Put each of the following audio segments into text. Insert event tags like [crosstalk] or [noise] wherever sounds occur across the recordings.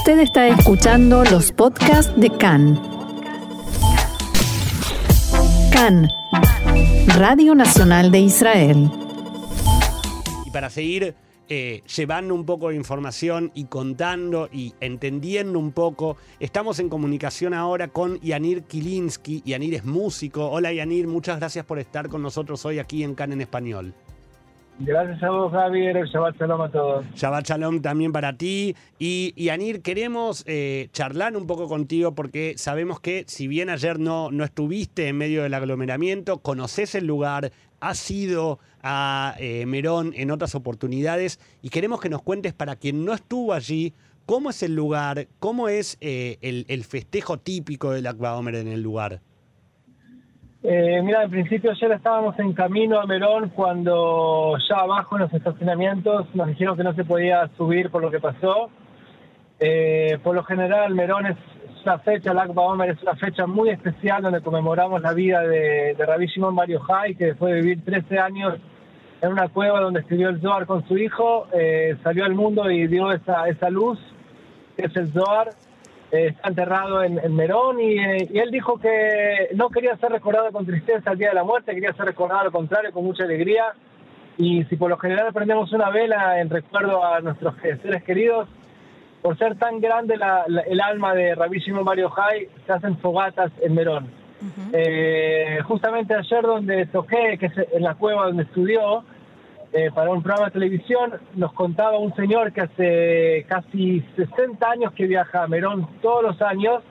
Usted está escuchando los podcasts de CAN. CAN, Radio Nacional de Israel. Y para seguir eh, llevando un poco de información y contando y entendiendo un poco, estamos en comunicación ahora con Yanir Kilinsky. Yanir es músico. Hola Yanir, muchas gracias por estar con nosotros hoy aquí en CAN en español. Gracias a vos, Javier. Shabbat Shalom a todos. Shabbat Shalom también para ti. Y, y Anir, queremos eh, charlar un poco contigo porque sabemos que si bien ayer no, no estuviste en medio del aglomeramiento, conoces el lugar, has ido a eh, Merón en otras oportunidades y queremos que nos cuentes para quien no estuvo allí, cómo es el lugar, cómo es eh, el, festejo típico del Akba en el lugar. Eh, mira, al principio ayer estábamos en camino a Merón cuando ya abajo en los estacionamientos nos dijeron que no se podía subir por lo que pasó. Eh, por lo general, Merón es una fecha, el Omer es una fecha muy especial donde conmemoramos la vida de, de Rabbi Shimon que después de vivir 13 años en una cueva donde escribió el Zohar con su hijo, eh, salió al mundo y dio esa, esa luz, que es el Zohar. Eh, está enterrado en, en Merón y, eh, y, él dijo que no quería ser recordado con tristeza el día de la muerte, quería ser recordado al contrario, con mucha alegría. Y si por lo general prendemos una vela en recuerdo a nuestros seres queridos, por ser tan grande la, la, el alma de Rabbi Shimon Bar Yochai, se hacen fogatas en Merón. Uh -huh. eh, justamente ayer donde toqué, que es en la cueva donde estudió, eh, para un programa de televisión, nos contaba un señor que hace casi 60 años que viaja a Merón todos los años,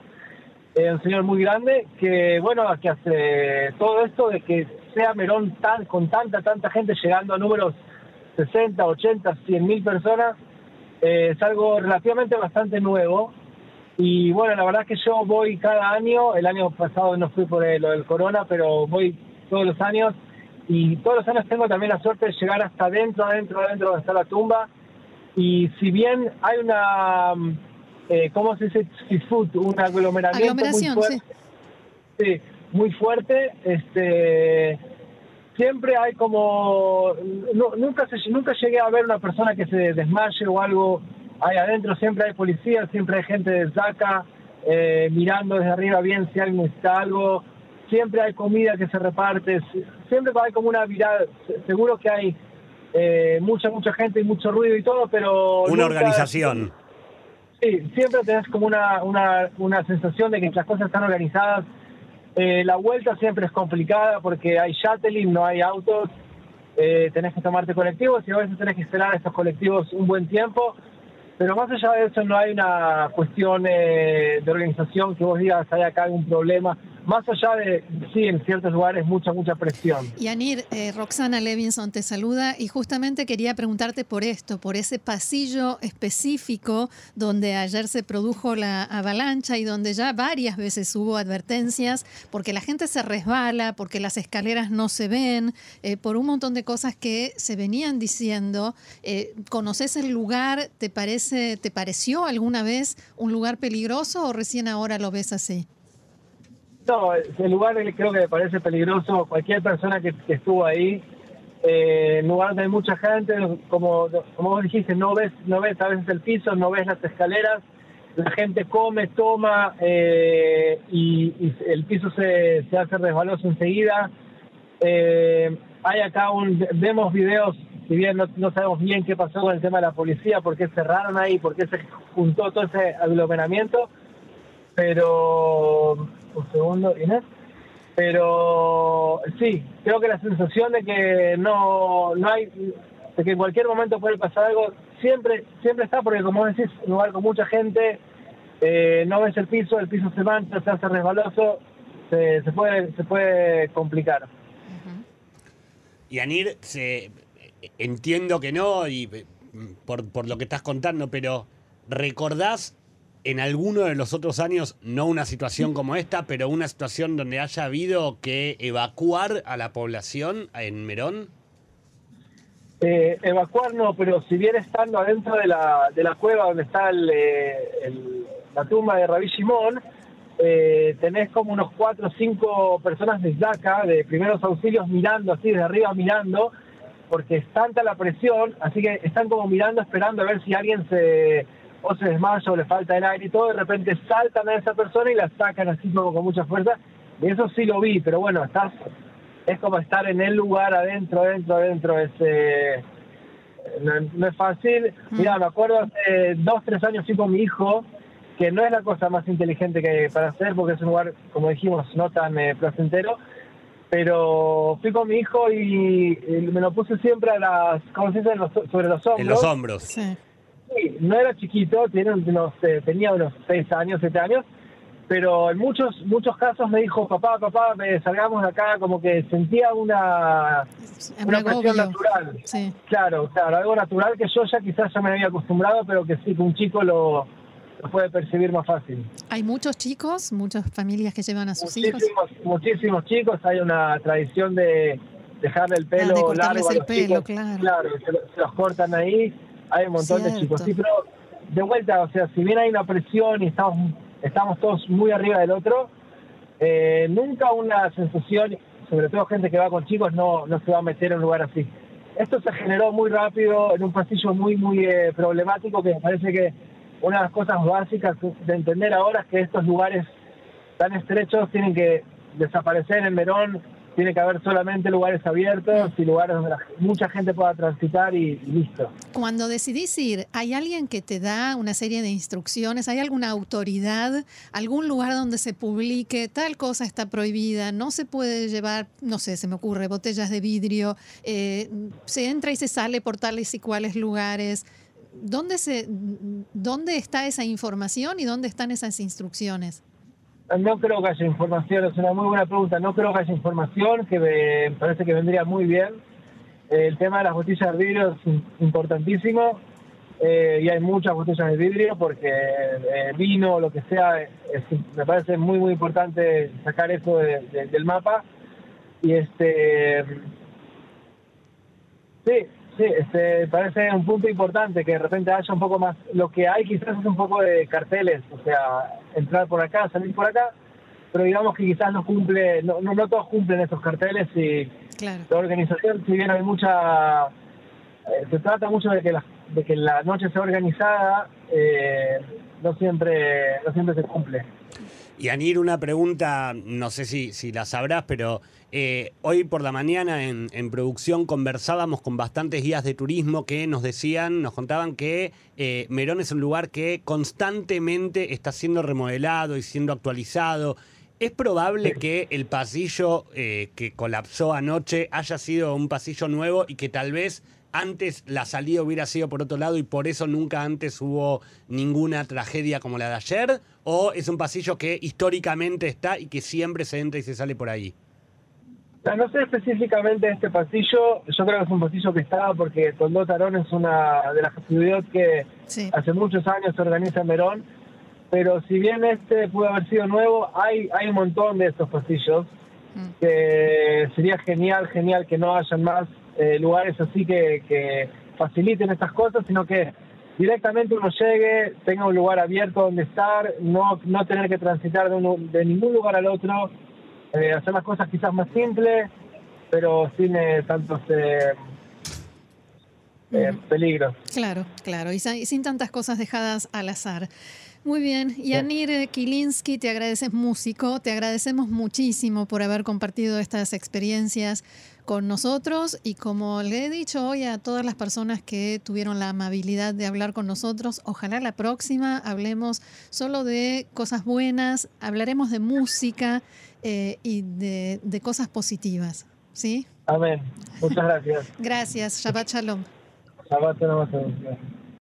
eh, un señor muy grande, que bueno, que hace todo esto de que sea Merón tan, con tanta, tanta gente llegando a números 60, 80, 100 mil personas, eh, es algo relativamente bastante nuevo. Y bueno, la verdad es que yo voy cada año, el año pasado no fui por lo del corona, pero voy todos los años y todos los años tengo también la suerte de llegar hasta adentro, adentro, adentro donde está la tumba. Y si bien hay una, eh, ¿cómo se dice? Un aglomeramiento muy fuerte, sí. sí. muy fuerte, este, siempre hay como, no, nunca, se, nunca llegué a ver una persona que se desmaye o algo ahí adentro, siempre hay policía, siempre hay gente de Zaca eh, mirando desde arriba bien si alguien está algo siempre hay comida que se reparte, siempre hay como una mirada, seguro que hay eh, mucha, mucha gente y mucho ruido y todo, pero... Una nunca, organización. Sí, siempre tenés como una, una, una sensación de que las cosas están organizadas. Eh, la vuelta siempre es complicada porque hay shuttling, no hay autos, eh, tenés que tomarte colectivos y a veces tenés que esperar a estos colectivos un buen tiempo. Pero más allá de eso no hay una cuestión eh, de organización que vos digas hay acá algún problema más allá de, sí, en ciertos lugares mucha, mucha presión. Yanir, eh, Roxana Levinson te saluda y justamente quería preguntarte por esto, por ese pasillo específico donde ayer se produjo la avalancha y donde ya varias veces hubo advertencias porque la gente se resbala, porque las escaleras no se ven, eh, por un montón de cosas que se venían diciendo. Eh, ¿Conoces el lugar? ¿Te, parece, ¿Te pareció alguna vez un lugar peligroso o recién ahora lo ves así? No, el lugar creo que me parece peligroso. Cualquier persona que, estuvo ahí, eh, en lugar donde hay mucha gente, como, como vos dijiste, no ves, no ves a veces el piso, no ves las escaleras, la gente come, toma eh, y, el piso se, se hace resbaloso enseguida. Eh, hay acá un, vemos videos, si bien no, no, sabemos bien qué pasó con el tema de la policía, por qué cerraron ahí, por qué se juntó todo ese aglomeramiento, pero un segundo, Inés. Pero sí, creo que la sensación de que no, no hay, de que en cualquier momento puede pasar algo, siempre, siempre está, porque como decís, un lugar con mucha gente, eh, no ves el piso, el piso se mancha, se hace resbaloso, se, puede, se puede complicar. Y Anir, se, entiendo que no, y por, por lo que estás contando, pero ¿recordás en alguno de los otros años, no una situación como esta, pero una situación donde haya habido que evacuar a la población en Merón? Eh, evacuar no, pero si bien estando adentro de la, de la cueva donde está el, el, la tumba de Rabí Shimon, eh, tenés como unos cuatro o cinco personas de DACA, de primeros auxilios, mirando así, de arriba mirando, porque es tanta la presión, así que están como mirando, esperando a ver si alguien se o se desmaya o le falta el aire y todo, de repente saltan a esa persona y la sacan así como con mucha fuerza. Y eso sí lo vi, pero bueno, estás es como estar en el lugar adentro, adentro, adentro. Es, eh, no, es fácil. Mm. Mira, me acuerdo hace dos, tres años fui con mi hijo, que no es la cosa más inteligente que para hacer, porque es un lugar, como dijimos, no tan eh, placentero. Pero fui con mi hijo y, me lo puse siempre a las, ¿cómo se dice? sobre los hombros. En los hombros. Sí. No era chiquito, tenía unos, eh, tenía unos seis años, siete años, pero en muchos muchos casos me dijo, papá, papá, me salgamos de acá, como que sentía una, una presión natural. Claro, claro, algo natural que yo ya quizás ya me había acostumbrado, pero que sí, que un chico lo, puede percibir más fácil. ¿Hay muchos chicos, muchas familias que llevan a sus hijos? Muchísimos chicos, hay una tradición de dejarle el pelo ah, largo el pelo, claro. Claro, se, los cortan ahí, hay un montón de chicos. Sí, pero de vuelta, o sea, si bien hay una presión y estamos estamos todos muy arriba del otro. Eh, nunca una sensación, sobre todo gente que va con chicos, no, no se va a meter en un lugar así. Esto se generó muy rápido en un pasillo muy, muy eh, problemático que me parece que una de las cosas básicas de entender ahora es que estos lugares tan estrechos tienen que desaparecer en Merón tiene que haber solamente lugares abiertos y lugares donde mucha gente pueda transitar y, listo. Cuando decidís ir, ¿hay alguien que te da una serie de instrucciones? ¿Hay alguna autoridad? ¿Algún lugar donde se publique tal cosa está prohibida? ¿No se puede llevar, no sé, se me ocurre, botellas de vidrio? Eh, ¿Se entra y se sale por tales y cuales lugares? ¿Dónde, se, ¿Dónde está esa información y dónde están esas instrucciones? No creo que haya información, es una muy buena pregunta. No creo que haya información, que me parece que vendría muy bien. El tema de las botellas de vidrio es importantísimo eh, y hay muchas botellas de vidrio porque eh, vino o lo que sea, me parece muy, muy importante sacar eso del mapa. Y este. Sí, Sí, este, parece un punto importante que de repente haya un poco más. Lo que hay quizás es un poco de carteles, o sea, entrar por acá, salir por acá, pero digamos que quizás no cumple, no, no, todos cumplen esos carteles y la organización, si bien hay mucha. Eh, se trata mucho de que la, de que la noche sea organizada, eh, no, siempre, no siempre se cumple. Y Anir, una pregunta, no sé si, si la sabrás, pero eh, hoy por la mañana en, producción conversábamos con bastantes guías de turismo que nos decían, nos contaban que eh, Merón es un lugar que constantemente está siendo remodelado y siendo actualizado. ¿Es probable que el pasillo eh, que colapsó anoche haya sido un pasillo nuevo y que tal vez antes la salida hubiera sido por otro lado y por eso nunca antes hubo ninguna tragedia como la de ayer? ¿O es un pasillo que históricamente está y que siempre se entra y se sale por ahí? No sé específicamente este pasillo, yo creo que es un pasillo que está porque Tondó Tarón es una de las actividades que hace muchos años se organiza en Merón, pero si bien este pudo haber sido nuevo, hay, hay un montón de estos pasillos mm. que sería genial, genial que no hayan más eh, lugares así que, que faciliten estas cosas, sino que directamente uno llegue, tenga un lugar abierto donde estar, no, no tener que transitar de, de ningún lugar al otro eh, hacer las cosas quizás más simples, pero sin eh, tantos eh, peligros. Claro, claro, y sin tantas cosas dejadas al azar. Muy bien, Yanir Kilinski, te agradeces músico, te agradecemos muchísimo por haber compartido estas experiencias con nosotros y como le he dicho hoy a todas las personas que tuvieron la amabilidad de hablar con nosotros, ojalá la próxima hablemos solo de cosas buenas, hablaremos de música eh, y de, de, cosas positivas. ¿Sí? Amén. Muchas gracias. [laughs] gracias. Shabbat Shalom. Shabbat Shalom.